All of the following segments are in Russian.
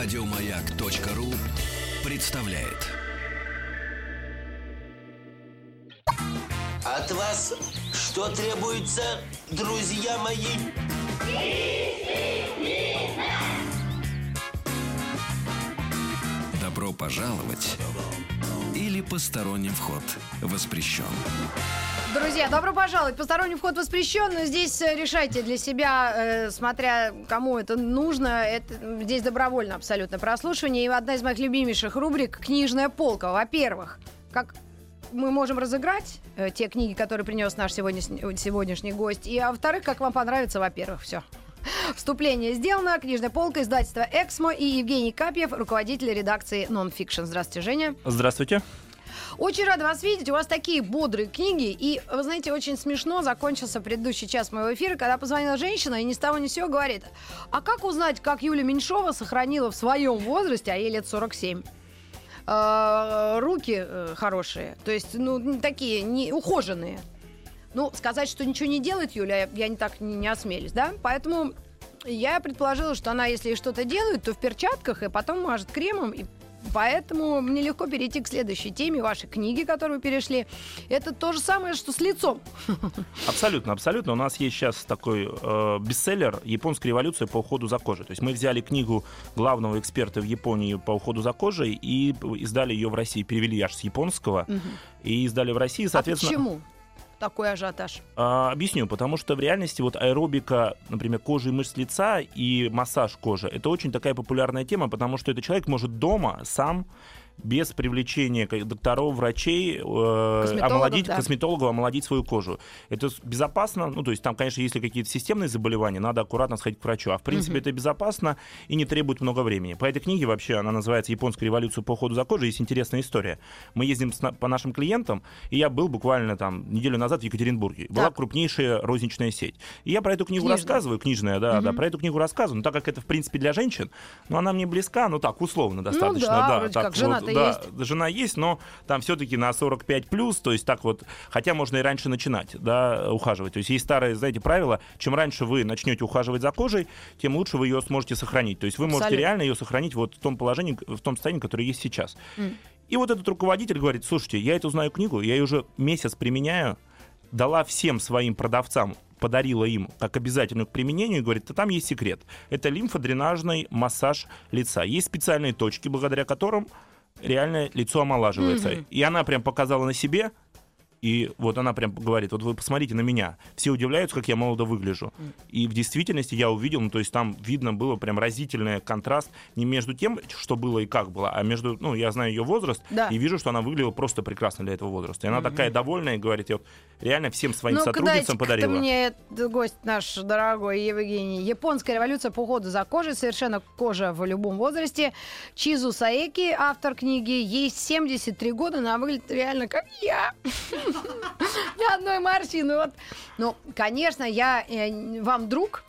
Радиомаяк.ру представляет. От вас что требуется, друзья мои? Добро пожаловать или посторонним вход воспрещен. Друзья, добро пожаловать. Посторонний вход воспрещен, но здесь э, решайте для себя, э, смотря кому это нужно. Это, здесь добровольно абсолютно прослушивание. И одна из моих любимейших рубрик «Книжная полка». Во-первых, как мы можем разыграть э, те книги, которые принес наш сегодняшний, сегодняшний гость. И, а во-вторых, как вам понравится, во-первых, все. Вступление сделано. Книжная полка, издательство «Эксмо» и Евгений Капьев, руководитель редакции «Нонфикшн». Здравствуйте, Женя. Здравствуйте. Очень рада вас видеть. У вас такие бодрые книги. И, вы знаете, очень смешно закончился предыдущий час моего эфира, когда позвонила женщина и ни с того ни с сего говорит, а как узнать, как Юлия Меньшова сохранила в своем возрасте, а ей лет 47, э, руки э, хорошие, то есть, ну, такие, не ухоженные. Ну, сказать, что ничего не делает Юля, я не так не, не осмелюсь, да? Поэтому я предположила, что она, если что-то делает, то в перчатках, и потом мажет кремом, и Поэтому мне легко перейти к следующей теме вашей книги, которую вы перешли. Это то же самое, что с лицом. Абсолютно, абсолютно. У нас есть сейчас такой э, бестселлер «Японская революция по уходу за кожей». То есть мы взяли книгу главного эксперта в Японии по уходу за кожей и издали ее в России, перевели аж с японского угу. и издали в России, соответственно. А почему? Такой ажиотаж? А, объясню, потому что в реальности вот аэробика, например, кожи и мышц лица и массаж кожи, это очень такая популярная тема, потому что этот человек может дома сам без привлечения докторов, врачей, э, омолодить, да. косметологов, омолодить свою кожу. Это безопасно, ну, то есть там, конечно, если какие-то системные заболевания, надо аккуратно сходить к врачу. А в принципе угу. это безопасно и не требует много времени. По этой книге вообще, она называется «Японская революция по уходу за кожей», есть интересная история. Мы ездим с, по нашим клиентам, и я был буквально там неделю назад в Екатеринбурге. Так. Была крупнейшая розничная сеть. И я про эту книгу Книжная. рассказываю, книжная, да, угу. да, про эту книгу рассказываю. Но так как это, в принципе, для женщин, но она мне близка, ну так, условно достаточно. Ну да, да так, как, жена да, есть. жена есть, но там все-таки на 45 плюс, то есть так вот, хотя можно и раньше начинать, да, ухаживать. То есть есть старое, знаете, правило, чем раньше вы начнете ухаживать за кожей, тем лучше вы ее сможете сохранить. То есть вы Абсолютно. можете реально ее сохранить вот в том положении, в том состоянии, которое есть сейчас. Mm. И вот этот руководитель говорит, слушайте, я эту знаю книгу, я ее уже месяц применяю, дала всем своим продавцам подарила им как обязательную к применению и говорит, да там есть секрет. Это лимфодренажный массаж лица. Есть специальные точки, благодаря которым реально лицо омолаживается. Mm-hmm. И она прям показала на себе, и вот она прям говорит, вот вы посмотрите на меня. Все удивляются, как я молодо выгляжу. И в действительности я увидел, ну, то есть там видно было прям разительный контраст не между тем, что было и как было, а между, ну, я знаю ее возраст, да. и вижу, что она выглядела просто прекрасно для этого возраста. И она mm-hmm. такая довольная и говорит, я вот реально всем своим ну сотрудницам подарила. мне гость наш дорогой Евгений. Японская революция по уходу за кожей, совершенно кожа в любом возрасте. Чизу Саеки, автор книги, ей 73 года, она выглядит реально как я. Ни одной морщины. Вот. Ну, конечно, я э, вам друг,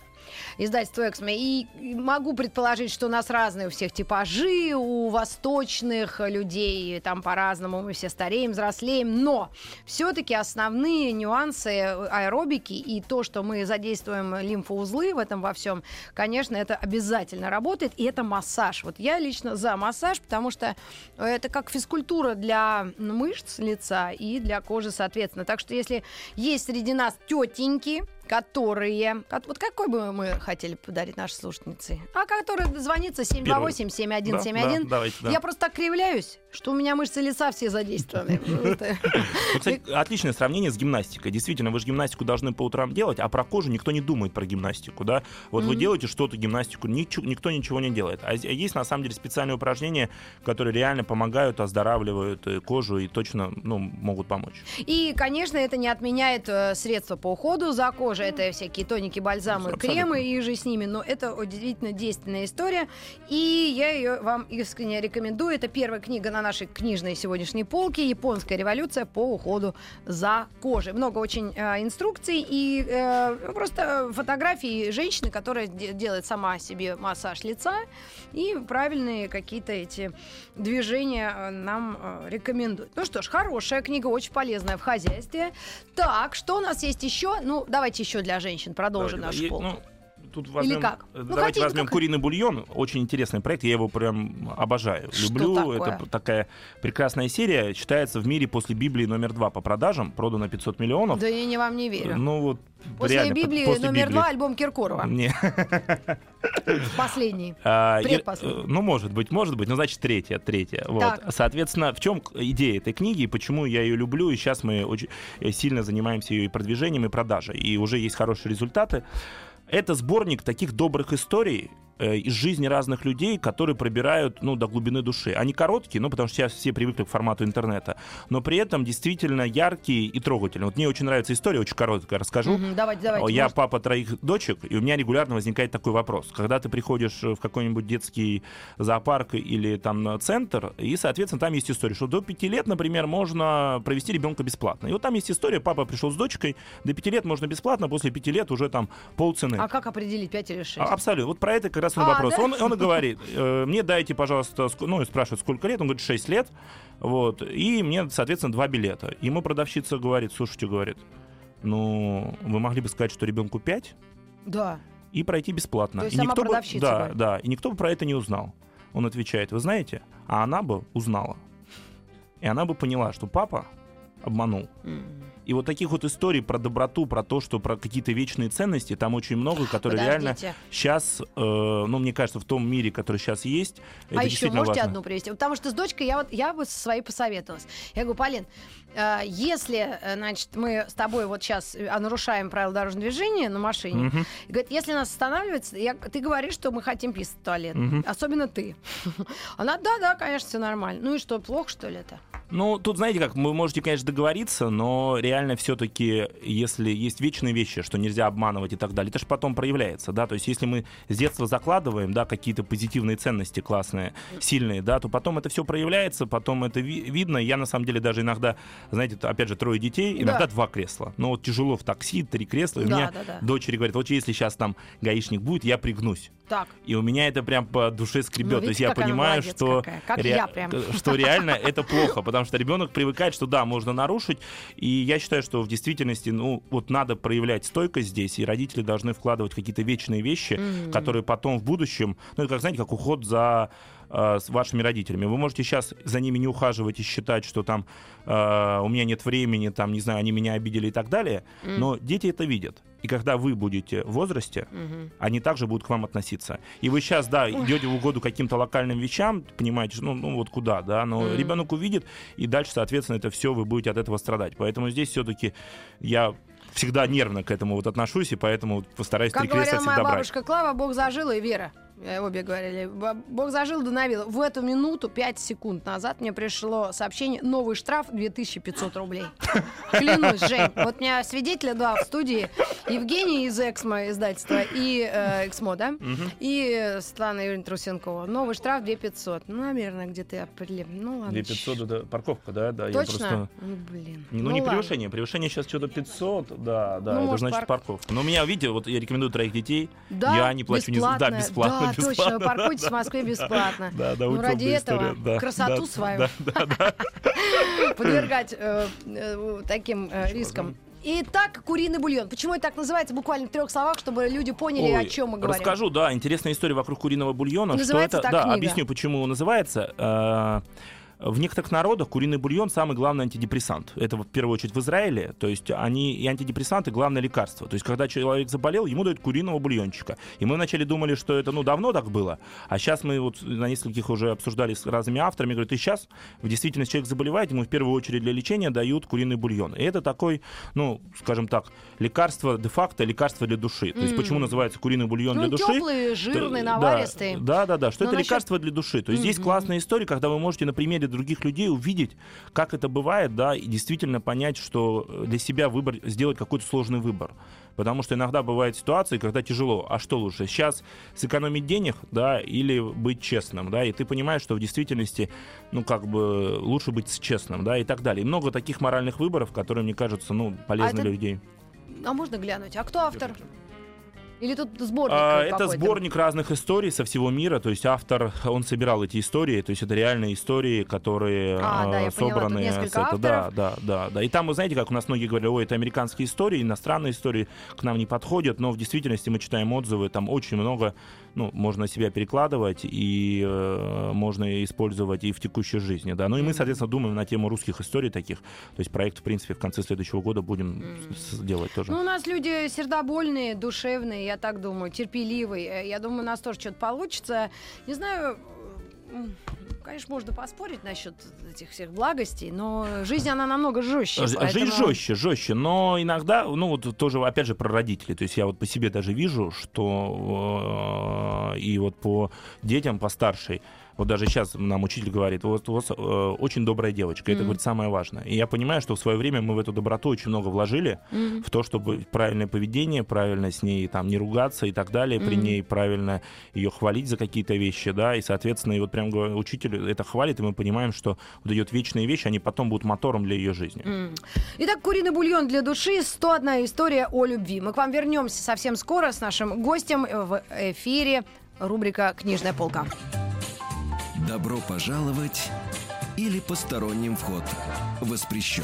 издательство «Эксме». И могу предположить, что у нас разные у всех типажи, у восточных людей там по-разному, мы все стареем, взрослеем, но все-таки основные нюансы аэробики и то, что мы задействуем лимфоузлы в этом во всем, конечно, это обязательно работает, и это массаж. Вот я лично за массаж, потому что это как физкультура для мышц лица и для кожи, соответственно. Так что если есть среди нас тетеньки, которые... Вот какой бы мы хотели подарить нашей слушательнице? А который звонится 728-7171. Да, да, да. Я просто так кривляюсь, что у меня мышцы лица все задействованы. отличное сравнение с гимнастикой. Действительно, вы же гимнастику должны по утрам делать, а про кожу никто не думает про гимнастику, да? Вот вы делаете что-то, гимнастику, никто ничего не делает. А есть, на самом деле, специальные упражнения, которые реально помогают, оздоравливают э, кожу и точно ну, могут помочь. И, конечно, это не отменяет э, средства по уходу за кожей, это всякие тоники, бальзамы, кремы и же с ними, но это удивительно действенная история, и я ее вам искренне рекомендую. Это первая книга на нашей книжной сегодняшней полке «Японская революция по уходу за кожей». Много очень э, инструкций и э, просто фотографии женщины, которая делает сама себе массаж лица и правильные какие-то эти движения э, нам э, рекомендует. Ну что ж, хорошая книга, очень полезная в хозяйстве. Так, что у нас есть еще? Ну, давайте еще для женщин продолжим наш пол. Ну, тут возьмем, как? э, Ну, давайте хотите, возьмем как- куриный бульон. Очень интересный проект. Я его прям обожаю. Что Люблю. такое? Это такая прекрасная серия. Считается в мире после Библии номер два по продажам. Продано 500 миллионов. Да я не вам не верю. Ну вот После реально, Библии после номер Библии. два альбом Киркорова. Не. Последний. А, Предпоследний. э, ну, может быть, может быть, ну, значит, третья, третья. Вот. Соответственно, в чем идея этой книги и почему я ее люблю, и сейчас мы очень э, сильно занимаемся ее и продвижением, и продажей, и уже есть хорошие результаты. Это сборник таких добрых историй из жизни разных людей, которые пробирают ну, до глубины души. Они короткие, ну, потому что сейчас все привыкли к формату интернета, но при этом действительно яркие и трогательные. Вот мне очень нравится история, очень короткая, расскажу. Мгм, Давайте, давайте. Я может, папа троих дочек, и у меня регулярно возникает такой вопрос. Когда ты приходишь в какой-нибудь детский зоопарк или там центр, и, соответственно, там есть история, что до пяти лет, например, можно провести ребенка бесплатно. И вот там есть история, папа пришел с дочкой, до пяти лет можно бесплатно, после пяти лет уже там полцены. А как определить 5 или 6? А, Абсолютно. Вот про это как раз он А, вопрос. да? Он, он и говорит, э, мне дайте, пожалуйста, ск- ну, и спрашивает, сколько лет, он говорит, 6 лет, вот, и мне, соответственно, два билета. Ему продавщица говорит, слушайте, говорит, ну, вы могли бы сказать, что ребенку 5 Да. и пройти бесплатно. То есть и сама никто бы, продавщица да, говорит. да, и никто бы про это не узнал. Он отвечает, вы знаете, а она бы узнала. И она бы поняла, что папа обманул. М. И вот таких вот историй про доброту, про то, что про какие-то вечные ценности, там очень много, которые реально Подождите. сейчас, э, ну, мне кажется, в том мире, который сейчас есть, это А еще действительно можете важно. одну привести? Потому что с дочкой я вот я бы со своей посоветовалась. Я говорю, Полин, если, э, значит, мы с тобой вот сейчас нарушаем правила дорожного движения на машине, Мгм. и говорит, если нас останавливается, я, ты говоришь, что мы хотим писать в туалет. Мгм. Особенно ты. Она, да, да, конечно, все нормально. Ну и что, плохо, что ли, это? Ну, тут, знаете как, вы можете, конечно, договориться, но реально все-таки, если есть вечные вещи, что нельзя обманывать и так далее, это же потом проявляется, да, то есть если мы с детства закладываем, да, какие-то позитивные ценности классные, сильные, да, то потом это все проявляется, потом это ви- видно. Я, на самом деле, даже иногда, знаете, опять же, трое детей, иногда Да. два кресла. Но вот тяжело в такси, три кресла, и у Да, меня да, да. дочери говорят, вот если сейчас там гаишник будет, я пригнусь. Так. И у меня это прям по душе скребет. Ну, То есть видите, я понимаю, что. Как я прям. что реально это плохо, потому что ребенок привыкает, что да, можно нарушить. И я считаю, что в действительности, ну, вот надо проявлять стойкость здесь, и родители должны вкладывать какие-то вечные вещи, Мгм. которые потом в будущем, ну, это как, знаете, как уход за э, с вашими родителями. Вы можете сейчас за ними не ухаживать и считать, что там э, у меня нет времени, там, не знаю, они меня обидели и так далее, М. но дети это видят. И когда вы будете в возрасте, Мгм. они также будут к вам относиться. И вы сейчас, да, идете в угоду каким-то локальным вещам, понимаете, ну, ну вот куда, да, но Мгм. ребенок увидит, и дальше, соответственно, это все вы будете от этого страдать. Поэтому здесь все-таки я всегда нервно к этому вот отношусь, и поэтому постараюсь Как три кресла говорила моя всегда брать. бабушка Клава, Бог зажила и Вера. Э, Обе говорили, «Б- Бог зажил, да навил. В эту минуту, 5 секунд назад, мне пришло сообщение, новый штраф 2500 рублей. Клянусь, Жень. Вот у меня свидетеля два в студии. Евгений из Эксмо издательства и э, Эксмо, да? И Светлана Юрьевна Трусенкова. Новый штраф 2500. Ну, наверное, где-то определил. Ну, ладно. 2500 это парковка, да? да я Точно? просто- Ну, блин. Не, Ну, не ладно. превышение. Превышение сейчас что-то 500, да, да, Ну, это может, значит парк- парковка. Но у меня, видите, вот я рекомендую троих детей. Да, я не плачу бесплатно. Да, бесплатно, Да, бесплатно, точно, паркуйтесь в Москве бесплатно. Да, да, Ну, ради этого красоту свою. Подвергать э, э, таким э, рискам. Итак, куриный бульон. Почему это так называется? Буквально в трех словах, чтобы люди поняли, Ой, о чем мы говорим. Расскажу, да, интересная история вокруг куриного бульона. Называется что это, так да, книга. объясню, почему называется. В некоторых народах куриный бульон самый главный антидепрессант. Это в первую очередь в Израиле. То есть они и антидепрессанты главное лекарство. То есть когда человек заболел, ему дают куриного бульончика. И мы вначале думали, что это ну давно так было, а сейчас мы вот на нескольких уже обсуждали с разными авторами, говорят, и сейчас в действительности человек заболевает, ему в первую очередь для лечения дают куриный бульон. И это такой, ну, скажем так, лекарство де-факто, лекарство для души. То есть почему называется куриный бульон Ну, для души? теплый, жирный, Да, наваристый. Да, да, да, что Но это насчет- лекарство для души. То есть здесь Мгм. классная история, когда вы можете на примере других людей увидеть, как это бывает, да, и действительно понять, что э, для себя выбор, сделать какой-то сложный выбор. Потому что иногда бывают ситуации, когда тяжело. А что лучше? Сейчас сэкономить денег, да, или быть честным, да, и ты понимаешь, что в действительности, ну, как бы, лучше быть честным, да, и так далее. И много таких моральных выборов, которые, мне кажется, ну, полезны это- для людей. А можно глянуть? А кто автор? Или тут сборник А? Это сборник разных историй со всего мира. То есть автор, он собирал эти истории. То есть это реальные истории, которые А, да, э, я поняла, собраны. несколько с это- да, да, да, да. И там, вы знаете, как у нас многие говорят, ой, это американские истории, иностранные истории к нам не подходят. Но в действительности мы читаем отзывы, там очень много, ну, можно себя перекладывать и э, можно использовать и в текущей жизни, да. Ну и мы, соответственно, думаем на тему русских историй таких. То есть проект, в принципе, в конце следующего года будем делать тоже. Ну, у нас люди сердобольные, душевные, я так думаю, терпеливые. Э, Я думаю, у нас тоже что-то получится. Не знаю, конечно, можно поспорить насчет этих всех благостей, но жизнь, она намного жестче. Поэтому- Жизнь жестче, жестче, но иногда, ну вот тоже, опять же, про родителей. То есть я вот по себе даже вижу, что э, и вот по детям постаршей, вот даже сейчас нам учитель говорит, вот у вас э, очень добрая девочка, это, Мгм. говорит, самое важное. И я понимаю, что в свое время мы в эту доброту очень много вложили, Мгм. в то, чтобы правильное поведение, правильно с ней там не ругаться и так далее, при Мгм. ней правильно ее хвалить за какие-то вещи, да, и, соответственно, и вот прям учитель это хвалит, и мы понимаем, что вот идет вечные вещи, они потом будут мотором для ее жизни. М. Итак, куриный бульон для души. 101 история о любви. Мы к вам вернемся совсем скоро с нашим гостем в эфире. Рубрика «Книжная полка». Добро пожаловать или посторонним вход воспрещен.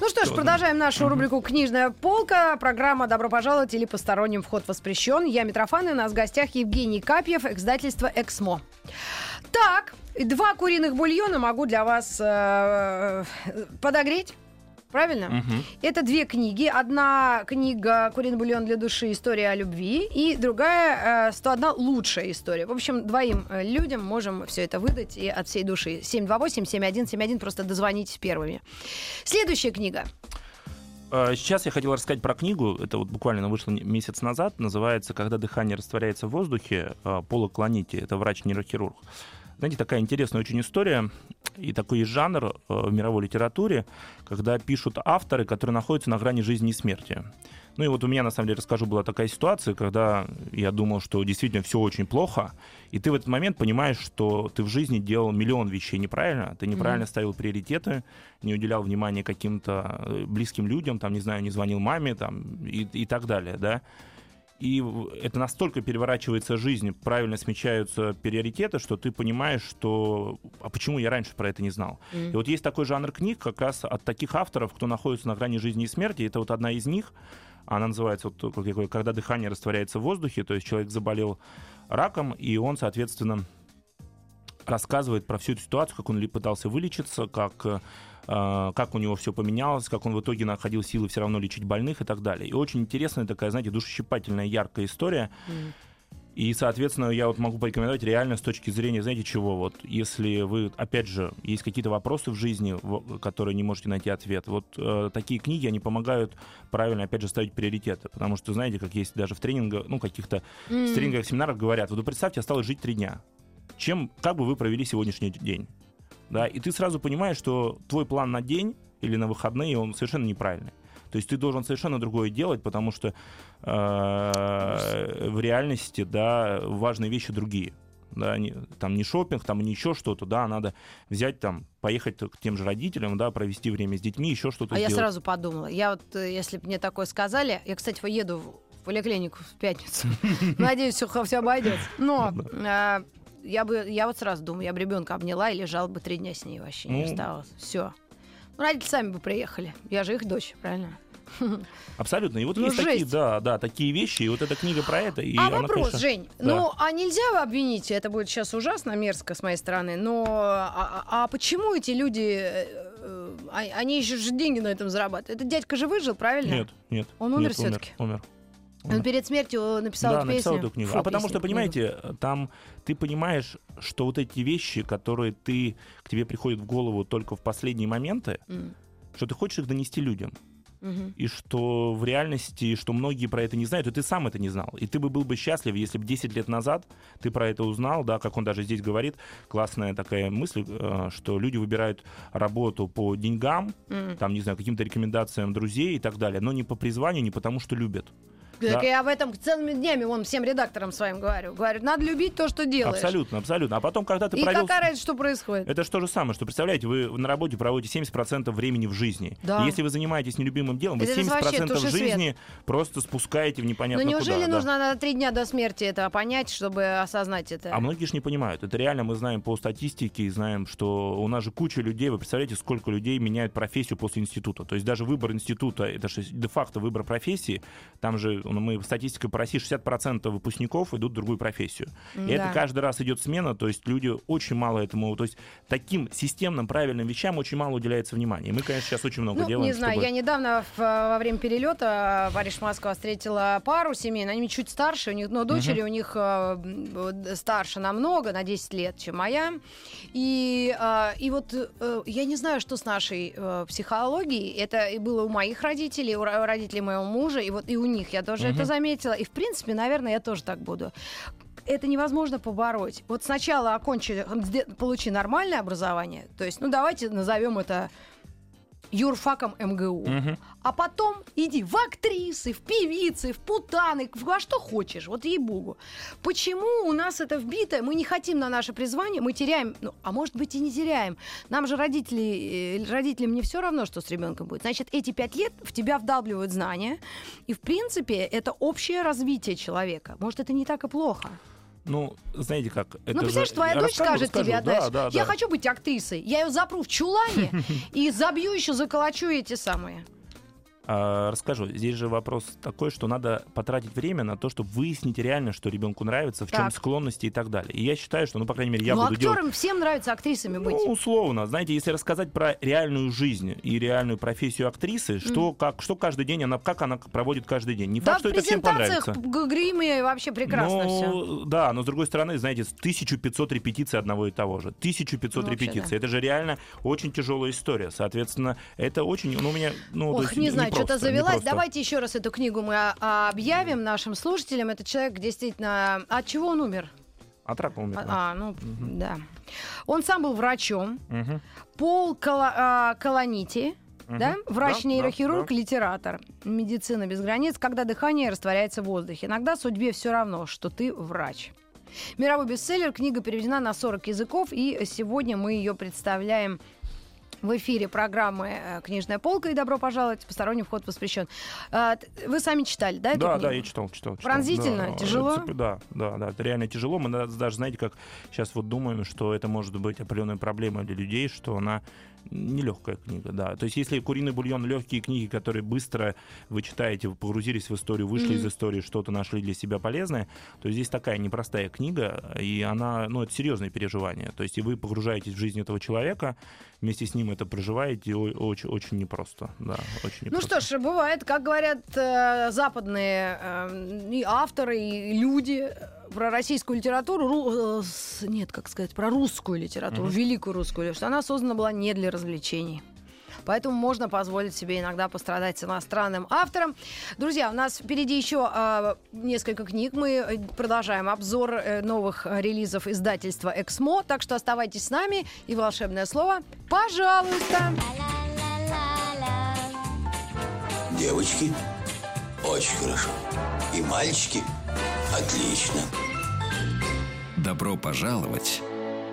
Ну что ж, продолжаем нашу рубрику «Книжная полка». Программа «Добро пожаловать» или «Посторонним вход воспрещен». Я Митрофан, и у нас в гостях Евгений Капьев, издательство «Эксмо». Так, два куриных бульона могу для вас э, подогреть. Правильно? Мгм. Это две книги. Одна книга «Куриный бульон для души. История о любви». И другая э, «101 лучшая история». В общем, двоим э, людям можем все это выдать и от всей души. 728-7171. Просто дозвонитесь первыми. Следующая книга. Э, Сейчас я хотел рассказать про книгу. Это вот буквально вышло месяц назад. Называется «Когда дыхание растворяется в воздухе». э, Пола Клонити. Это врач-нейрохирург. Знаете, такая интересная очень история. И такой есть жанр э, в мировой литературе, когда пишут авторы, которые находятся на грани жизни и смерти. Ну и вот у меня, на самом деле, расскажу, была такая ситуация, когда я думал, что действительно все очень плохо, и ты в этот момент понимаешь, что ты в жизни делал миллион вещей неправильно, ты неправильно ставил приоритеты, не уделял внимания каким-то э, близким людям, там, не знаю, не звонил маме, там, и, и так далее, да. И это настолько переворачивается жизнь, правильно смещаются приоритеты, что ты понимаешь, что а почему я раньше про это не знал. И вот есть такой жанр книг как раз от таких авторов, кто находится на грани жизни и смерти. Это вот одна из них. Она называется вот как когда дыхание растворяется в воздухе, то есть человек заболел раком, и он, соответственно, рассказывает про всю эту ситуацию, как он ли пытался вылечиться, как, э, как у него все поменялось, как он в итоге находил силы все равно лечить больных и так далее. И очень интересная такая, знаете, душещипательная, яркая история. И, соответственно, я вот могу порекомендовать реально с точки зрения, знаете, чего? Вот если вы, опять же, есть какие-то вопросы в жизни, в- которые не можете найти ответ, вот э, такие книги, они помогают правильно, опять же, ставить приоритеты. Потому что, знаете, как есть даже в тренингах, ну, каких-то в тренингах, семинарах говорят, вот представьте, осталось жить три дня. Чем, как бы вы провели сегодняшний день? Да, и ты сразу понимаешь, что твой план на день или на выходные, он совершенно неправильный. То есть ты должен совершенно другое делать, потому что э, в реальности, да, важные вещи другие. Да, не- там не шопинг, там не еще что-то, да, надо взять там, поехать к тем же родителям, да, провести время с детьми, еще что-то А я сделать. сразу подумала. Я вот, э, если бы мне такое сказали... Я, кстати, еду в поликлинику в пятницу. Надеюсь, все, все обойдется. Но э, я бы, я вот сразу думаю, я бы ребенка обняла и лежала бы три дня с ней вообще, не Ну. оставалось. Все. Ну, родители сами бы приехали. Я же их дочь, правильно? Абсолютно. И вот Ну, есть такие, жесть. да, да, такие вещи, и вот эта книга про это. И а она, вопрос, конечно, Жень, да. ну а нельзя обвинить, это будет сейчас ужасно мерзко с моей стороны, но а, а- а почему эти люди, э, э, а- они еще же деньги на этом зарабатывают? Этот дядька же выжил, правильно? Нет, нет. Он умер нет, всё-таки? Умер. Он перед смертью написал да, эту написал песню. эту книгу. Фу, а потому песню, что, книгу. понимаете, там ты понимаешь, что вот эти вещи, которые ты, к тебе приходят в голову только в последние моменты, М, что ты хочешь их донести людям. мгм. И что в реальности, что многие про это не знают, и ты сам это не знал. И ты бы был бы счастлив, если бы 10 лет назад ты про это узнал, да, как он даже здесь говорит, классная такая мысль, э, что люди выбирают работу по деньгам, М. там, не знаю, каким-то рекомендациям друзей и так далее, но не по призванию, не потому что любят. Так Да. я об этом целыми днями вон всем редакторам своим говорю. Говорю, надо любить то, что делаешь. Абсолютно, абсолютно. А потом, когда ты И провел... какая разница, что происходит? Это же то же самое, что, представляете, вы на работе проводите 70% времени в жизни. Да. И Если вы занимаетесь нелюбимым делом, вы Это вообще 70% тушь и свет. жизни просто спускаете в Но непонятно Ну, неужели куда. да. нужно на три дня до смерти это понять, чтобы осознать это? А многие же не понимают. Это реально мы знаем по статистике и знаем, что у нас же куча людей. Вы представляете, сколько людей меняют профессию после института. То есть даже выбор института, это же де-факто выбор профессии. Там же мы статистикой по России 60% выпускников идут в другую профессию. И Да. это каждый раз идет смена. То есть люди очень мало этому... То есть таким системным, правильным вещам очень мало уделяется внимания. И мы, конечно, сейчас очень много Ну, делаем, не знаю, чтобы- я недавно в- во время перелета Париж-Москва встретила пару семейную, они чуть старше, у них, но дочери у них э, старше намного, на 10 лет, чем моя. И, э, и вот э, я не знаю, что с нашей э, психологией, это и было у моих родителей, у ро- родителей моего мужа, и вот и у них я тоже это заметила. И, в принципе, наверное, я тоже так буду это невозможно побороть. Вот сначала окончи, получи нормальное образование, то есть, ну давайте назовем это юрфаком МГУ. Мгм. А потом иди в актрисы, в певицы, в путаны, во что хочешь, вот ей-богу. Почему у нас это вбито, мы не хотим на наше призвание, мы теряем, ну, а может быть и не теряем. Нам же родители, э, родителям не все равно, что с ребенком будет. Значит, эти пять лет в тебя вдалбливают знания, и, в принципе, это общее развитие человека. Может, это не так и плохо. Ну, знаете как, это ну, же- представляешь, твоя я дочь скажет расскажу. тебе, Да, знаешь, да, я да. хочу быть актрисой, я ее запру в чулане и забью еще, заколочу эти самые. А, расскажу. Здесь же вопрос такой, что надо потратить время на то, чтобы выяснить реально, что ребенку нравится, в чем Так. склонности и так далее. И я считаю, что, ну, по крайней мере, я ну, буду делать... актерам всем нравится актрисами быть. Ну, условно. Знаете, если рассказать про реальную жизнь и реальную профессию актрисы, что, как, что каждый день она, как она проводит каждый день. Не да, факт, в что это всем понравится. г- гриме вообще прекрасно все. Ну, да, но с другой стороны, знаете, 1500 репетиций одного и того же. 1500 Ну, вообще, репетиций. Это же реально очень тяжелая история. Соответственно, это очень, ну, у меня, ну, Ох, есть не знаю, что-то завелась. непросто. Давайте еще раз эту книгу мы а, а, объявим нашим слушателям. Это человек действительно... От чего он умер? От рака умер. да. А, а, ну, да. Он сам был врачом. Мгм. Пол Кала- а, Каланити, да? Да, Врач-нейрохирург, да, литератор. Медицина без границ, когда дыхание растворяется в воздухе. Иногда судьбе все равно, что ты врач. Мировой бестселлер, книга переведена на 40 языков, и сегодня мы ее представляем в эфире программы э, «Книжная полка» и «Добро пожаловать, посторонний вход воспрещен». А, Вы сами читали, да, эту Да, книгу? да, я читал, читал. читал. Пронзительно? Да, Тяжело? это, Да, да, да, это реально тяжело. Мы даже, знаете, как сейчас вот думаем, что это может быть определенная проблема для людей, что она нелегкая книга, да. То есть если «Куриный бульон» легкие книги, которые быстро вы читаете, вы погрузились в историю, вышли Мгм. из истории, что-то нашли для себя полезное, то здесь такая непростая книга, и она, ну, это серьезные переживания. То есть и вы погружаетесь в жизнь этого человека, вместе с ним это проживаете, очень, очень непросто, да, очень Ну непросто. что ж, бывает, как говорят э, западные э, и авторы, и люди про российскую литературу, ру- э, нет, как сказать, про русскую литературу, великую русскую, что она создана была не для развлечений. Поэтому можно позволить себе иногда пострадать с иностранным автором. Друзья, у нас впереди еще э, несколько книг. Мы э, продолжаем обзор э, новых э, релизов издательства «Эксмо». Так что оставайтесь с нами. И волшебное слово «Пожалуйста». Девочки, очень хорошо. И мальчики, отлично. Добро пожаловать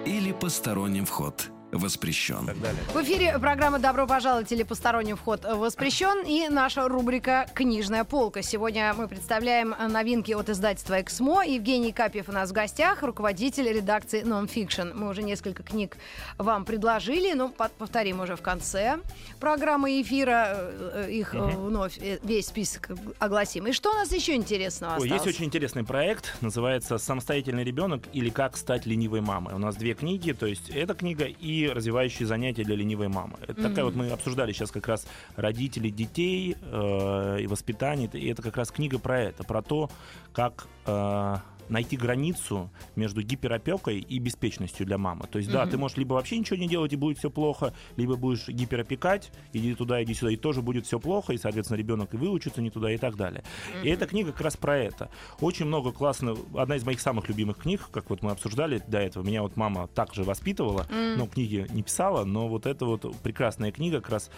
или посторонним вход воспрещен. В эфире программа «Добро пожаловать» или «Посторонний вход воспрещен» и наша рубрика «Книжная полка». Сегодня мы представляем новинки от издательства «Эксмо». Евгений Капьев у нас в гостях, руководитель редакции «Нонфикшн». Мы уже несколько книг вам предложили, но по- повторим уже в конце программы эфира. э, Их э, вновь э, весь список огласим. И что у нас еще интересного Ой, осталось? есть очень интересный проект, называется «Самостоятельный ребенок» или «Как стать ленивой мамой». У нас две книги, то есть эта книга и развивающие занятия для ленивой мамы. Это такая вот мы обсуждали сейчас как раз родители детей э, и воспитание, и это как раз книга про это, про то, как э, найти границу между гиперопекой и беспечностью для мамы. То есть, да, ты можешь либо вообще ничего не делать, и будет все плохо, либо будешь гиперопекать, иди туда, иди сюда, и тоже будет все плохо, и, соответственно, ребенок и выучится не туда, и так далее. И эта книга как раз про это. Очень много классно. Одна из моих самых любимых книг, как вот мы обсуждали до этого. Меня вот мама также воспитывала, но книги не писала, но вот это вот прекрасная книга как раз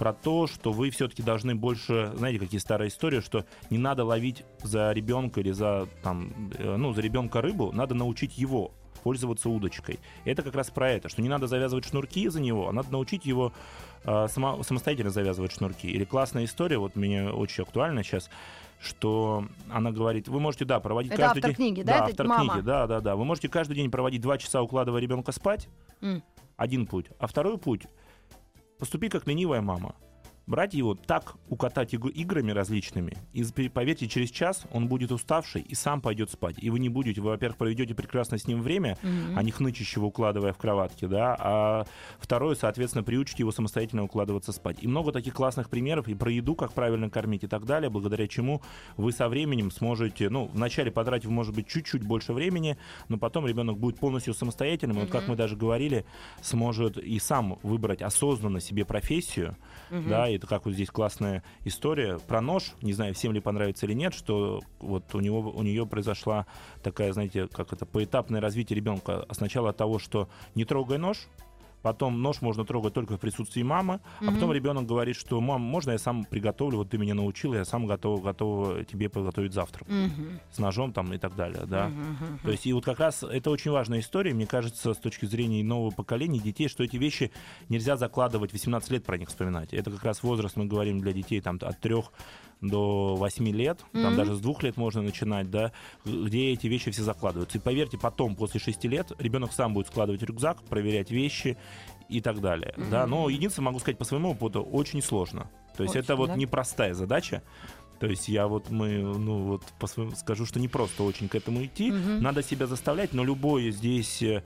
про то, что вы все-таки должны больше, знаете, какие старые истории, что не надо ловить за ребенка или за там, э, ну, за ребенка рыбу, надо научить его пользоваться удочкой. Это как раз про это, что не надо завязывать шнурки за него, а надо научить его э, само, самостоятельно завязывать шнурки. Или классная история, вот мне очень актуальна сейчас, что она говорит, вы можете, да, проводить Это каждый автор день... книги, да? Да, Это автор мама? книги, да, да, да. Вы можете каждый день проводить два часа, укладывая ребенка спать, М. один путь. А второй путь — поступи как ленивая мама. Брать его так укатать игр- играми различными, и поверьте, через час он будет уставший и сам пойдет спать. И вы не будете, вы, во-первых, проведете прекрасно с ним время, а не хнычащего укладывая в кроватке, да, а второе, соответственно, приучите его самостоятельно укладываться спать. И много таких классных примеров и про еду, как правильно кормить и так далее, благодаря чему вы со временем сможете, ну, вначале потратив, может быть, чуть-чуть больше времени, но потом ребенок будет полностью самостоятельным, и вот как мы даже говорили, сможет и сам выбрать осознанно себе профессию, да, и это как вот здесь классная история про нож, не знаю, всем ли понравится или нет, что вот у него, у нее произошла такая, знаете, как это, поэтапное развитие ребенка. Сначала от того, что не трогай нож, Потом нож можно трогать только в присутствии мамы, а потом ребенок говорит, что мам, можно я сам приготовлю, вот ты меня научил, я сам готов, готов тебе приготовить завтрак Мгм. с ножом там и так далее, да. Мгм. То есть и вот как раз это очень важная история, мне кажется, с точки зрения нового поколения детей, что эти вещи нельзя закладывать 18 лет про них вспоминать. Это как раз возраст, мы говорим, для детей там от 3 до 8 лет, там Мгм. даже с двух лет можно начинать, да, где эти вещи все закладываются. И поверьте, потом, после 6 лет, ребенок сам будет складывать рюкзак, проверять вещи и так далее. Да, но единственное, могу сказать по своему опыту, очень сложно. То есть Очень, это вот да? непростая задача. То есть я вот мы, ну вот по своему скажу, что не просто очень к этому идти. Мгм. Надо себя заставлять, но любое здесь э,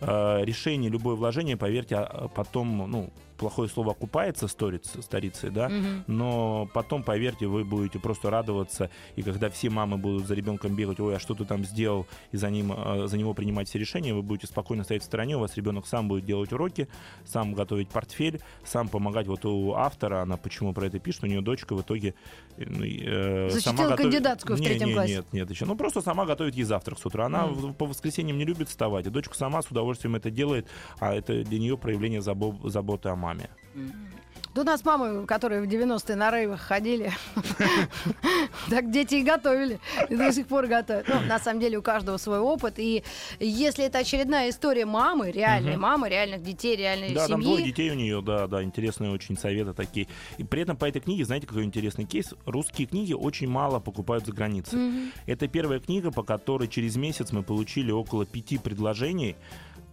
решение, любое вложение, поверьте, а- потом, ну, плохое слово окупается сториц- старицей, да, Мгм. но потом, поверьте, вы будете просто радоваться, и когда все мамы будут за ребенком бегать, ой, а что ты там сделал, и за, ним, э, за него принимать все решения, вы будете спокойно стоять в стороне, у вас ребенок сам будет делать уроки, сам готовить портфель, сам помогать. Вот у автора, она почему про это пишет, у нее дочка в итоге... э, ну, э, Защитила сама готовит- кандидатскую в Не, третьем не, классе. Нет, нет, еще. Ну, просто сама готовит ей завтрак с утра. Она в- по воскресеньям не любит вставать, и дочка сама с удовольствием это делает, а это для нее проявление забо- заботы о маме. Да у нас мамы, которые в 90-е на рейвах ходили, так дети и готовили. И до сих пор готовят. Ну, на самом деле у каждого свой опыт. И если это очередная история мамы, реальной мамы, реальных детей, реальной Да, там двое семьи. детей у нее, да, да, интересные очень советы такие. И при этом по этой книге, знаете, какой интересный кейс? Русские книги очень мало покупают за границей. Это первая книга, по которой через месяц мы получили около пяти предложений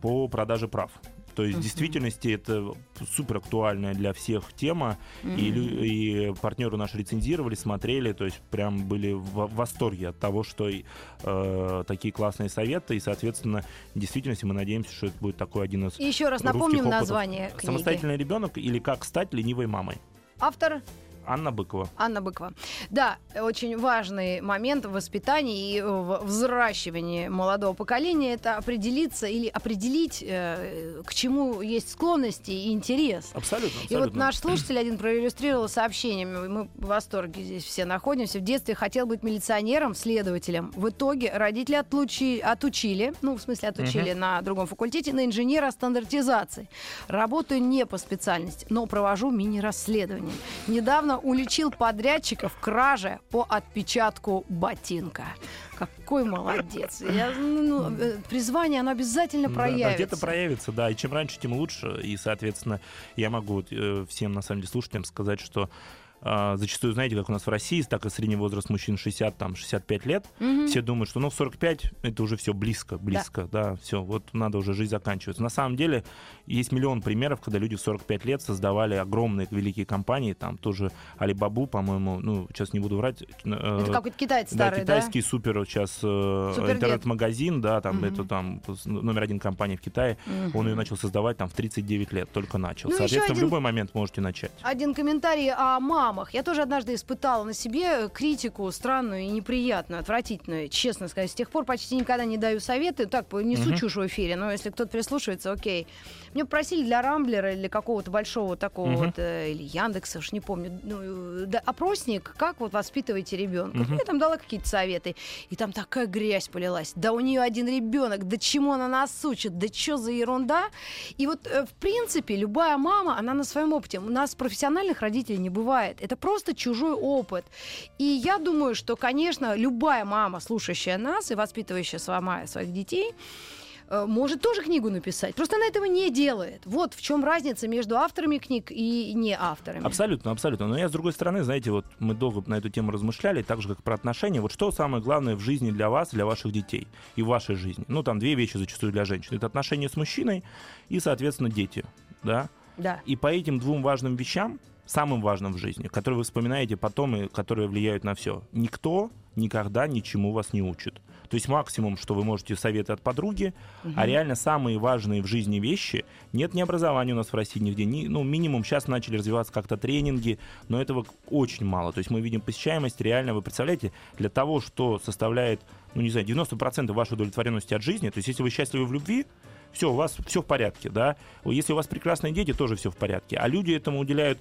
по продаже прав. То есть в действительности это супер актуальная для всех тема, и, и партнеры наши рецензировали, смотрели, то есть прям были в восторге от того, что э, такие классные советы, и, соответственно, в действительности мы надеемся, что это будет такой один из И еще раз напомним опытов. название книги. Самостоятельный ребенок или как стать ленивой мамой. Автор Анна Быкова. Анна Быкова. Да, очень важный момент в воспитании и в взращивании молодого поколения это определиться или определить, э, к чему есть склонности и интерес. Абсолютно, И абсолютно. вот наш слушатель один проиллюстрировал сообщениями. Мы в восторге здесь все находимся. В детстве хотел быть милиционером, следователем. В итоге родители отлучи- отучили, ну, в смысле, отучили на другом факультете, на инженера стандартизации. Работаю не по специальности, но провожу мини-расследование. Недавно уличил подрядчика в краже по отпечатку ботинка. Какой молодец. Я, ну, э, призвание, оно обязательно Да, да, проявится. где-то проявится, да. И чем раньше, тем лучше. И, соответственно, я могу э, всем, на самом деле, слушателям сказать, что зачастую, знаете, как у нас в России, так и средний возраст мужчин 60, там, 65 лет, Мгм. все думают, что ну, в 45 это уже все близко, близко, да, все, вот надо уже жизнь заканчивать. На самом деле есть миллион примеров, когда люди в 45 лет создавали огромные великие компании, там тоже Алибабу, по-моему, ну, сейчас не буду врать. э, Это какой-то китаец да, старый, да? китайский супер сейчас э, Супердед. интернет-магазин, да, там Мгм. это там номер один компания в Китае. Мгм. Он ее начал создавать там в 39 лет, только начал. Ну, Соответственно, один- в любой момент можете начать. Один комментарий. А мама мамах. Я тоже однажды испытала на себе критику странную и неприятную, отвратительную, честно сказать. С тех пор почти никогда не даю советы. Так, несу Мгм. чушь в эфире, но если кто-то прислушивается, окей. Мне попросили для Рамблера или какого-то большого такого Мгм. вот, э, или Яндекса, уж не помню, ну, э, да, опросник, как вот воспитываете ребенка. Мгм. Я там дала какие-то советы, и там такая грязь полилась. Да у нее один ребенок, да чему она нас учит, да что за ерунда. И вот, э, в принципе, любая мама, она на своем опыте. У нас профессиональных родителей не бывает. Это просто чужой опыт. И я думаю, что, конечно, любая мама, слушающая нас и воспитывающая сама своих детей, э, может тоже книгу написать. Просто она этого не делает. Вот в чем разница между авторами книг и не авторами. Абсолютно, абсолютно. Но я, с другой стороны, знаете, вот мы долго на эту тему размышляли, так же, как про отношения. Вот что самое главное в жизни для вас, для ваших детей и в вашей жизни? Ну, там две вещи зачастую для женщин. Это отношения с мужчиной и, соответственно, дети, да? Да. И по этим двум важным вещам, самым важным в жизни, которые вы вспоминаете потом и которые влияют на все, никто никогда ничему вас не учит. То есть максимум, что вы можете советы от подруги, а реально самые важные в жизни вещи, нет ни образования у нас в России нигде, ни, ну, минимум сейчас начали развиваться как-то тренинги, но этого очень мало. То есть мы видим посещаемость, реально, вы представляете, для того, что составляет, ну, не знаю, 90% вашей удовлетворенности от жизни, то есть если вы счастливы в любви, все, у вас все в порядке, да. Если у вас прекрасные дети, тоже все в порядке. А люди этому уделяют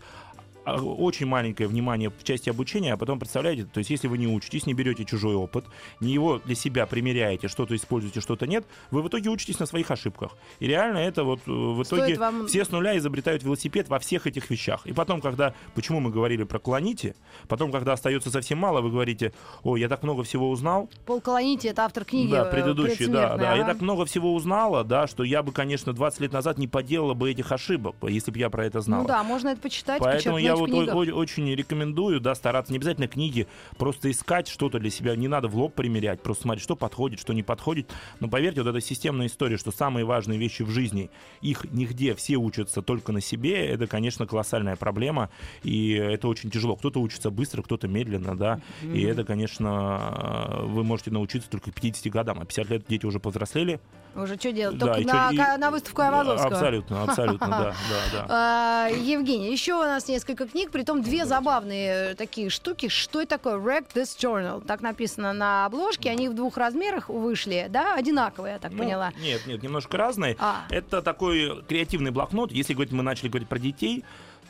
очень маленькое внимание в части обучения, а потом, представляете, то есть если вы не учитесь, не берете чужой опыт, не его для себя примеряете, что-то используете, что-то нет, вы в итоге учитесь на своих ошибках. И реально это вот э, в итоге вам- все с нуля изобретают велосипед во всех этих вещах. И потом, когда, почему мы говорили про клоните, потом, когда остается совсем мало, вы говорите, ой, я так много всего узнал, Пол Колонити, это автор книги. да, э, предыдущий, да, да. Я ага. так много всего узнала, да, что я бы, конечно, 20 лет назад не поделала бы этих ошибок, если бы я про это знал. Ну да, можно это почитать, Поэтому я вот о- очень рекомендую, да, стараться не обязательно книги, просто искать что-то для себя. Не надо в лоб примерять, просто смотреть, что подходит, что не подходит. Но поверьте, вот эта системная история, что самые важные вещи в жизни, их нигде все учатся только на себе, это, конечно, колоссальная проблема, и это очень тяжело. Кто-то учится быстро, кто-то медленно, да, и это, конечно, э, вы можете научиться только к 50 годам, а 50 лет дети уже повзрослели. Уже что делать? Да, Только на, чё- и- на выставку Айвазовского. Абсолютно, абсолютно, да, да, да. А, Евгений, еще у нас несколько книг, притом две забавные э, такие штуки. Что это такое? Wreck This Journal. Так написано на обложке. Они в двух размерах вышли, да? Одинаковые, я так Ну, поняла. Нет, нет, немножко разные. А. Это такой креативный блокнот. Если говорить, мы начали говорить про детей,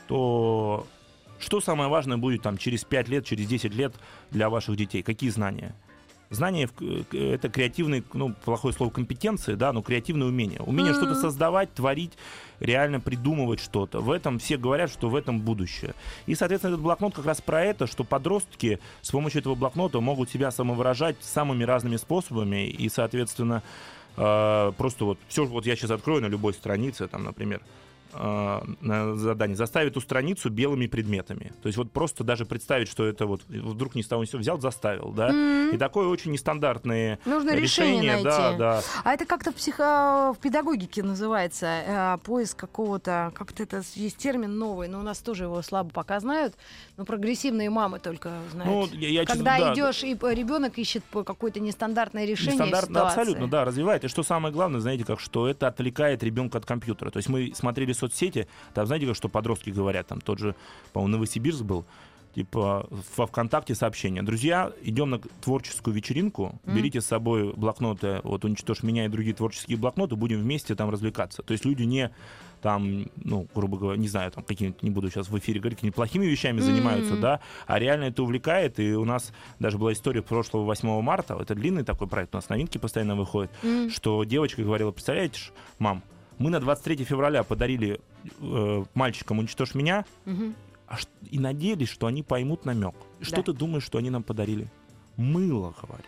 то что самое важное будет там через 5 лет, через 10 лет для ваших детей? Какие знания? Знания это креативные, ну, плохое слово компетенции, да, но креативные умения. Умение Мгм. что-то создавать, творить, реально придумывать что-то. В этом все говорят, что в этом будущее. И, соответственно, этот блокнот как раз про это, что подростки с помощью этого блокнота могут себя самовыражать самыми разными способами. И, соответственно, э, просто вот все, вот я сейчас открою на любой странице, там, например, на задание заставить эту страницу белыми предметами. То есть вот просто даже представить, что это вот вдруг ни с того ни с сего взял, заставил, да. И такое очень нестандартные Нужно решение решения, да, найти. да. А это как-то в, психо... в педагогике называется э, поиск какого-то, как-то это есть термин новый, но у нас тоже его слабо пока знают, но прогрессивные мамы только знают. Ну, я, я, честно, Когда да, идешь и ребенок ищет какое-то нестандартное решение Нестандартно, абсолютно, да, развивает. И что самое главное, знаете, как что это отвлекает ребенка от компьютера. То есть мы смотрели соцсети, там, знаете, что подростки говорят, там тот же, по-моему, Новосибирск был, типа во ВКонтакте сообщение. Друзья, идем на творческую вечеринку, берите с собой блокноты, вот уничтожь меня и другие творческие блокноты, будем вместе там развлекаться. То есть люди не там, ну, грубо говоря, не знаю, там какими-то, не буду сейчас в эфире говорить, какими-то плохими вещами занимаются, да, а реально это увлекает, и у нас даже была история прошлого 8 марта, это длинный такой проект, у нас новинки постоянно выходят, что девочка говорила, представляете, мам, мы на 23 февраля подарили э, мальчикам «Уничтожь меня», ш- и надеялись, что они поймут намек. Что Да. ты думаешь, что они нам подарили? Мыло, говорит.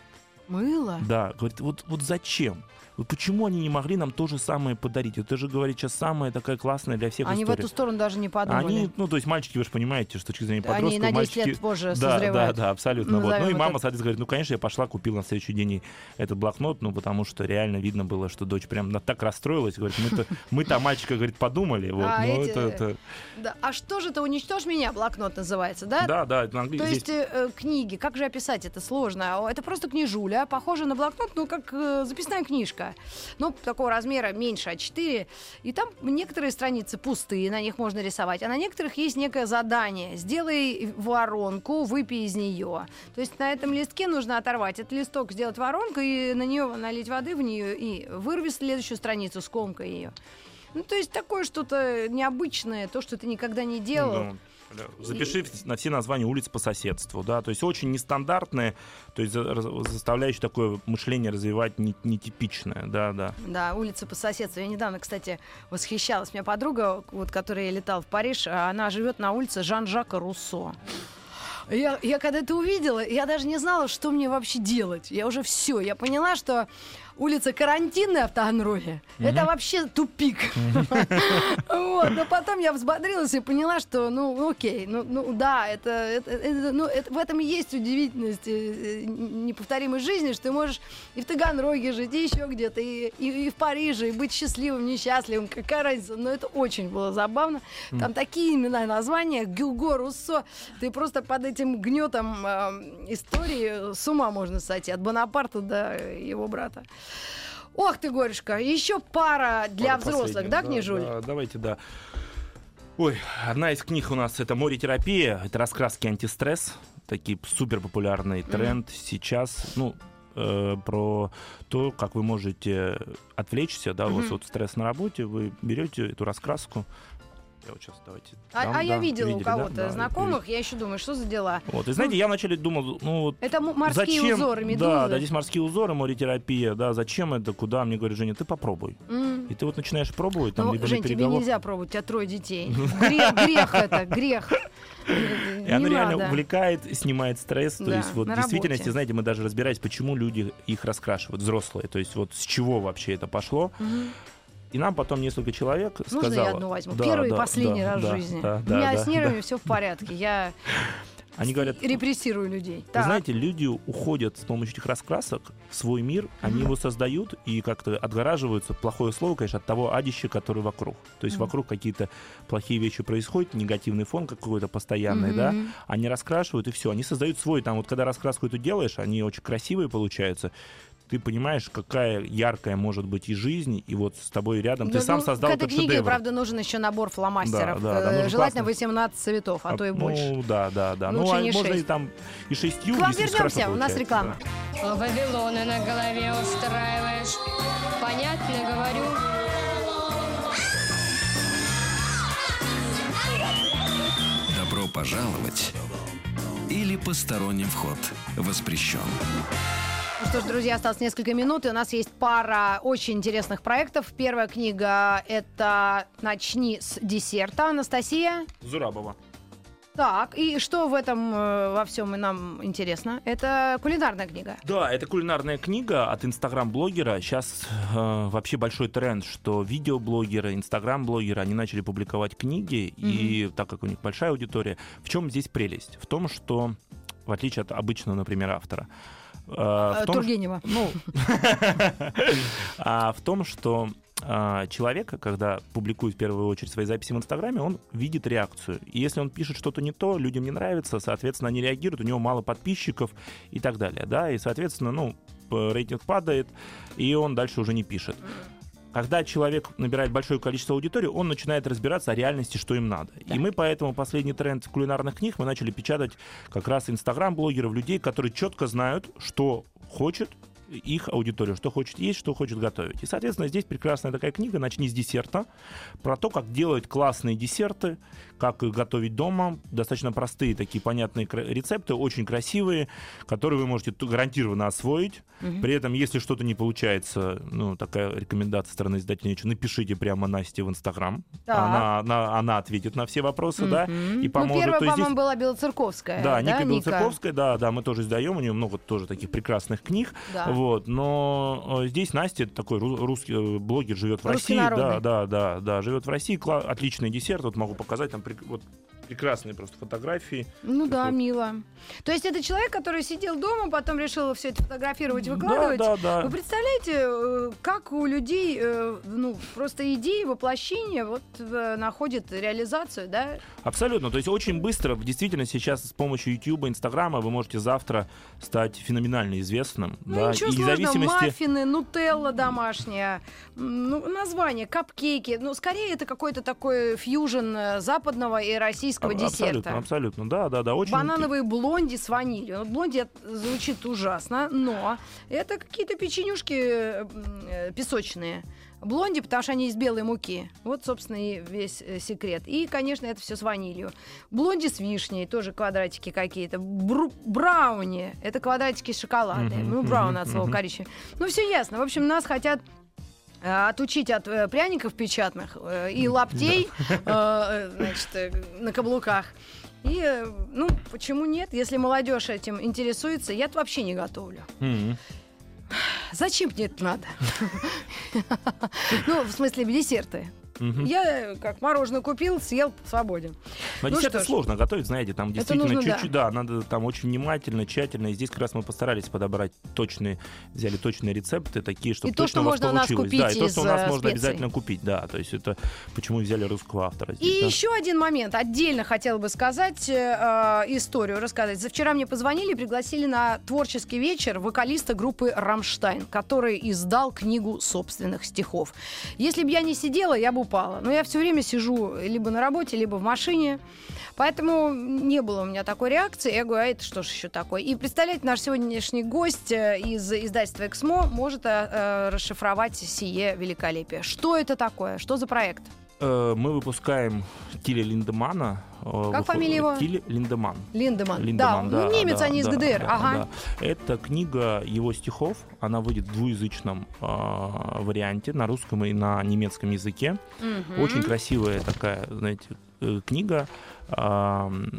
Мыло? Да, говорит, вот, вот зачем? Вот почему они не могли нам то же самое подарить? Это же, говорит, сейчас самая такая классная для всех Они в история. эту сторону даже не подумали. Они, ну, то есть мальчики, вы же понимаете, что с точки зрения Они подростков, на 10 мальчики... лет позже да, да, созревают. да, абсолютно. Вот. Ну и это мама, так. соответственно, говорит, ну, конечно, я пошла, купила на следующий день ей этот блокнот, ну, потому что реально видно было, что дочь прям так расстроилась. Говорит, мы-то, мы-то мальчика, говорит, подумали. Вот, А но эти- это, это- Да. А что же это «Уничтожь меня» блокнот называется, да? Да, да, это на То английском. есть э, э, книги, как же описать это сложно? Это просто книжуля, да, похоже на блокнот, ну, как э, записная книжка. Ну, такого размера меньше А4. И там некоторые страницы пустые, на них можно рисовать, а на некоторых есть некое задание. Сделай воронку, выпей из нее. То есть на этом листке нужно оторвать этот листок, сделать воронку и на нее налить воды в нее и вырви следующую страницу, скомкай ее. Ну, то есть такое что-то необычное, то, что ты никогда не делал. Ну, да. Запиши на все названия улиц по соседству, да, то есть очень нестандартное, то есть заставляющее такое мышление развивать не- нетипичное, да, да. Да, улица по соседству. Я недавно, кстати, восхищалась. У меня подруга, вот, которая летала в Париж, а она живет на улице Жан-Жака Руссо. Я, я когда это увидела, я даже не знала, что мне вообще делать. Я уже все, я поняла, что улица карантинная в Таганроге, это вообще тупик. Вот, но потом я взбодрилась и поняла, что, ну, окей, ну, ну да, это, это- это- ну, это- в этом и есть удивительность э, э, неповторимой жизни, что ты можешь и в Таганроге жить, и еще где-то, и, и- и в Париже, и быть счастливым, несчастливым, какая разница, но это очень было забавно. Там такие имена и названия, Гюго, Руссо, ты просто под этим гнетом э, истории с ума можно сойти, от Бонапарта до его брата. Ох ты, горюшка, еще пара для Пара взрослых, последняя, да, княжуль? да, давайте, да. Ой, одна из книг у нас это «Море-терапия», это раскраски антистресс, такие супер популярный тренд сейчас, ну, э, про то, как вы можете отвлечься, да, у вас вот стресс на работе, вы берете эту раскраску, я вот сейчас давайте. А, дам, а я да, видела у видели, да? кого-то Да, знакомых, я еще думаю, что за дела? Вот, и знаете, я вначале думал, ну вот Это морские зачем? узоры, медузы. Да, да, здесь морские узоры, море-терапия, да, зачем это, куда? Мне говорят, Женя, ты попробуй. М. И ты вот начинаешь пробовать, там Ну, либо Жень, на тебе нельзя пробовать, у тебя трое детей. Грех, грех это, грех. И оно реально увлекает, снимает стресс. То Да, есть вот в действительности, знаете, мы даже разбирались, почему люди их раскрашивают, взрослые. То есть вот с чего вообще это пошло. И нам потом несколько человек Можно сказало... я одну возьму? Да, Первый и да, последний да, раз да, в жизни. да, У да, меня да, с нервами да. все в порядке. Я Они говорят, репрессирую людей. Вы Так. знаете, люди уходят с помощью этих раскрасок в свой мир, они его создают и как-то отгораживаются, плохое слово, конечно, от того адища, который вокруг. То есть вокруг какие-то плохие вещи происходят, негативный фон какой-то постоянный, да, они раскрашивают и все, они создают свой, там вот когда раскраску эту делаешь, они очень красивые получаются, ты понимаешь, какая яркая может быть и жизнь, и вот с тобой рядом, ты Ну, сам ну, создал К этой этот книге, шедевр. правда, нужен еще набор фломастеров. Да, да, там Э, Желательно классный- 18 цветов, а то и ну, больше. да, да, да. Лучше ну, а не можно шесть. и там и шестью. К вам вернемся, у нас реклама. да. Вавилоны на голове устраиваешь. Понятно говорю? Добро пожаловать или посторонним вход воспрещен. Ну что ж, друзья, осталось несколько минут, и у нас есть пара очень интересных проектов. Первая книга — это «Начни с десерта». Анастасия? Зурабова. Так, и что в этом э, во всем и нам интересно? Это кулинарная книга. Да, это кулинарная книга от инстаграм-блогера. Сейчас э, вообще большой тренд, что видеоблогеры, инстаграм-блогеры, они начали публиковать книги, и так как у них большая аудитория, в чем здесь прелесть? В том, что, в отличие от обычного, например, автора, в Э, том, Тургенева. Ну, а в том, что а, человек, когда публикует в первую очередь свои записи в Инстаграме, он видит реакцию. И если он пишет что-то не то, людям не нравится, соответственно, они реагируют, у него мало подписчиков и так далее, да, и, соответственно, ну, рейтинг падает, и он дальше уже не пишет. Когда человек набирает большое количество аудитории, он начинает разбираться о реальности, что им надо. И мы поэтому последний тренд кулинарных книг мы начали печатать как раз инстаграм-блогеров, людей, которые четко знают, что хочет их аудитория, что хочет есть, что хочет готовить. И, соответственно, здесь прекрасная такая книга «Начни с десерта» про то, как делать классные десерты, как их готовить дома. Достаточно простые такие понятные рецепты, очень красивые, которые вы можете гарантированно освоить. При этом, если что-то не получается, ну, такая рекомендация стороны издателя, напишите прямо Насте в Инстаграм. Она, она, она ответит на все вопросы, да, Мгм. и поможет. Ну, первая, есть здесь- по-моему, была Белоцерковская. да, Ника Ника? Белоцерковская, да, да, мы тоже издаем, у нее много тоже таких прекрасных книг, Да. Вот, но э, здесь Настя такой ру- русский э, блогер, живет в Русский России, народный. да, да, да, да, живет в России, кла- отличный десерт, вот могу показать, там, вот Прекрасные просто фотографии. Ну да, вот. мило. То есть это человек, который сидел дома, потом решил все это фотографировать, выкладывать. Да, да, да. Вы представляете, э, как у людей, э, ну, просто идеи воплощения вот э, находят реализацию, да? Абсолютно. То есть очень быстро, действительно, сейчас с помощью YouTube, Инстаграма вы можете завтра стать феноменально известным. Ну, да, ничего и сложного, зависимости... маффины, нутелла домашняя, ну, название, капкейки. Ну, скорее это какой-то такой фьюжн западного и российского А- десерта. Абсолютно, абсолютно, да, да, да, очень. Банановые блонди с ванилью. Блонди звучит ужасно, но это какие-то печенюшки песочные. Блонди, потому что они из белой муки. Вот, собственно, и весь э, секрет. И, конечно, это все с ванилью. Блонди с вишней, тоже квадратики какие-то. Бру- брауни, это квадратики шоколадные. Мгм, ну, браун мгм, от слова мгм. коричневый. Ну, все ясно. В общем, нас хотят отучить от э, пряников печатных э, и лаптей э, э, значит, э, на каблуках. И, э, ну, почему нет? Если молодежь этим интересуется, я вообще не готовлю. Мгм. Зачем мне это надо? Ну, в смысле, десерты. Я, э, как мороженое купил, съел, свободен. Но Ну десерты что ж. сложно готовить, знаете, там Это действительно нужно, да. чуть-чуть, да. надо там очень внимательно, тщательно. И здесь как раз мы постарались подобрать точные, взяли точные рецепты, такие, чтобы И то, точно что у вас можно у нас получилось. купить да, и то, что у нас э, можно специй. обязательно купить, да. То есть это почему взяли русского автора И здесь, да. еще один момент. Отдельно хотела бы сказать э, э, историю, рассказать. За вчера мне позвонили и пригласили на творческий вечер вокалиста группы «Рамштайн», который издал книгу собственных стихов. Если бы я не сидела, я бы упала. Но я все время сижу либо на работе, либо в машине. Поэтому не было у меня такой реакции. Я говорю, а это что ж еще такое? И представляете, наш сегодняшний гость э, из издательства «Эксмо» может э, э, расшифровать сие великолепие. Что это такое? Что за проект? Э, Мы выпускаем Тиля Линдемана. э, Как выход- фамилия его? Тиль Линдеман. Линдеман. Линдеман, да, ну немец, да, они из да, ГДР. да, ага. да. Это книга его стихов. Она выйдет в двуязычном э, варианте на русском и на немецком языке. Мгм. Очень красивая такая, знаете, э, книга э,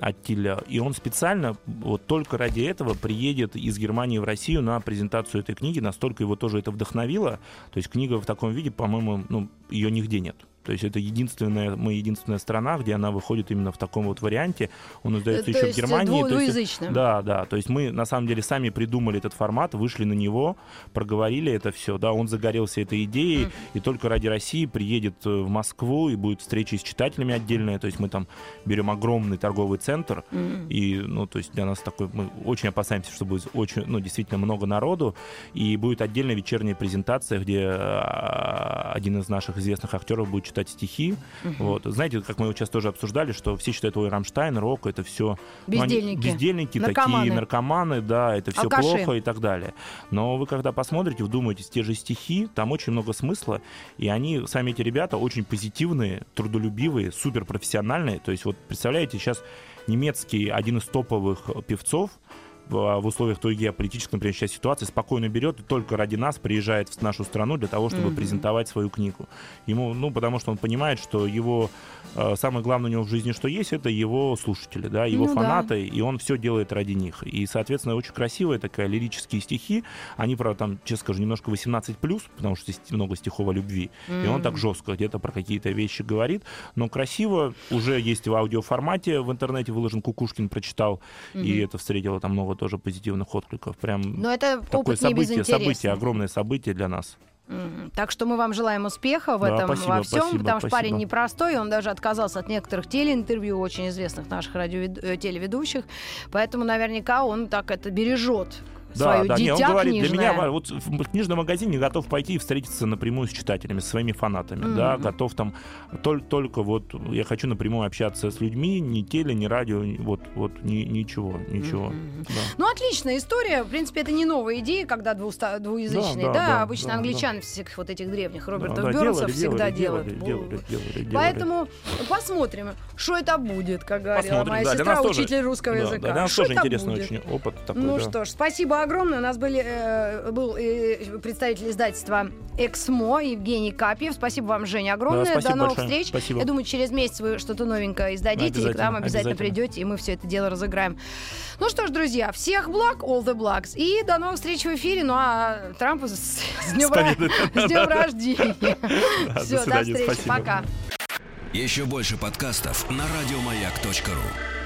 от Тиля. И он специально вот только ради этого приедет из Германии в Россию на презентацию этой книги. Настолько его тоже это вдохновило. То есть книга в таком виде, по-моему, ну, ее нигде нет. То есть это единственная, мы единственная страна, где она выходит именно в таком вот варианте. Он издается Э, То еще в есть, э, Германии. То есть да, да. То есть мы на самом деле сами придумали этот формат, вышли на него, проговорили это все. Да, он загорелся этой идеей, Мгм. и только ради России приедет э, в Москву и будет встреча с читателями отдельная. То есть мы там берем огромный торговый центр, Мгм. и, ну, то есть для нас такой, мы очень опасаемся, что будет очень, ну, действительно много народу, и будет отдельная вечерняя презентация, где э, один из наших известных актеров будет читать стихи. Вот. Знаете, как мы вот сейчас тоже обсуждали, что все считают, ой, Рамштайн, рок, это все Бездельники. бездельники Наркоманы. такие, наркоманы, да, это все Алкаши. плохо и так далее. Но вы когда посмотрите, вдумаетесь, те же стихи, там очень много смысла, и они, сами эти ребята, очень позитивные, трудолюбивые, суперпрофессиональные. То есть вот представляете, сейчас немецкий один из топовых певцов в в условиях той геополитической, например, сейчас ситуации спокойно берет и только ради нас приезжает в нашу страну для того, чтобы Мгм. презентовать свою книгу. Ему, ну, потому что он понимает, что его самое главное у него в жизни, что есть, это его слушатели, да, его Ну да. фанаты, и он все делает ради них. И, соответственно, очень красивая такая лирические стихи. Они, правда, там, честно скажу, немножко 18+, потому что здесь много стихов о любви. И он так жестко где-то про какие-то вещи говорит. Но красиво, уже есть в аудиоформате, в интернете выложен, Кукушкин прочитал, и это встретило там много тоже позитивных откликов. Прям Но это такое событие, событие, огромное событие для нас. Так что мы вам желаем успеха в Да, этом спасибо, во всем, спасибо, потому что парень спасибо. непростой, он даже отказался от некоторых телеинтервью очень известных наших радио телеведущих, поэтому наверняка он так это бережет да, да, не, дитя он говорит, книжное. для меня вот в книжном магазине готов пойти и встретиться напрямую с читателями, со своими фанатами, да, Мгм. готов там только, только вот я хочу напрямую общаться с людьми, ни теле, ни радио, вот, вот ни, ничего, ничего. Мгм. Да. Ну, отличная история. В принципе, это не новая идея, когда двуста- двуязычный. Да, Да, да, да, обычно да, англичан всех вот этих древних Робертов Да, да, Бёрнсов делали, всегда делали, делают. делали, делали, делали, делали. Поэтому посмотрим, что это будет, как говорила Посмотрим, моя да, сестра, нас тоже- учитель русского да, языка. да, для нас тоже интересный будет? очень опыт такой. Ну да. что ж, спасибо огромное. У нас были, э, был э, представитель издательства «Эксмо» Евгений Капьев. Спасибо вам, Женя, огромное. Да, До новых большое. встреч. Спасибо. Я думаю, через месяц вы что-то новенькое издадите, и к нам Обязательно, обязательно, придете, и мы все это дело разыграем. Ну что ж, друзья, всех благ, all the blacks. И до новых встреч в эфире. Ну а Трампу с, с днем, с рождения. Да, до Все, до свидания, встречи. спасибо. Пока. Еще больше подкастов на радиомаяк.ру.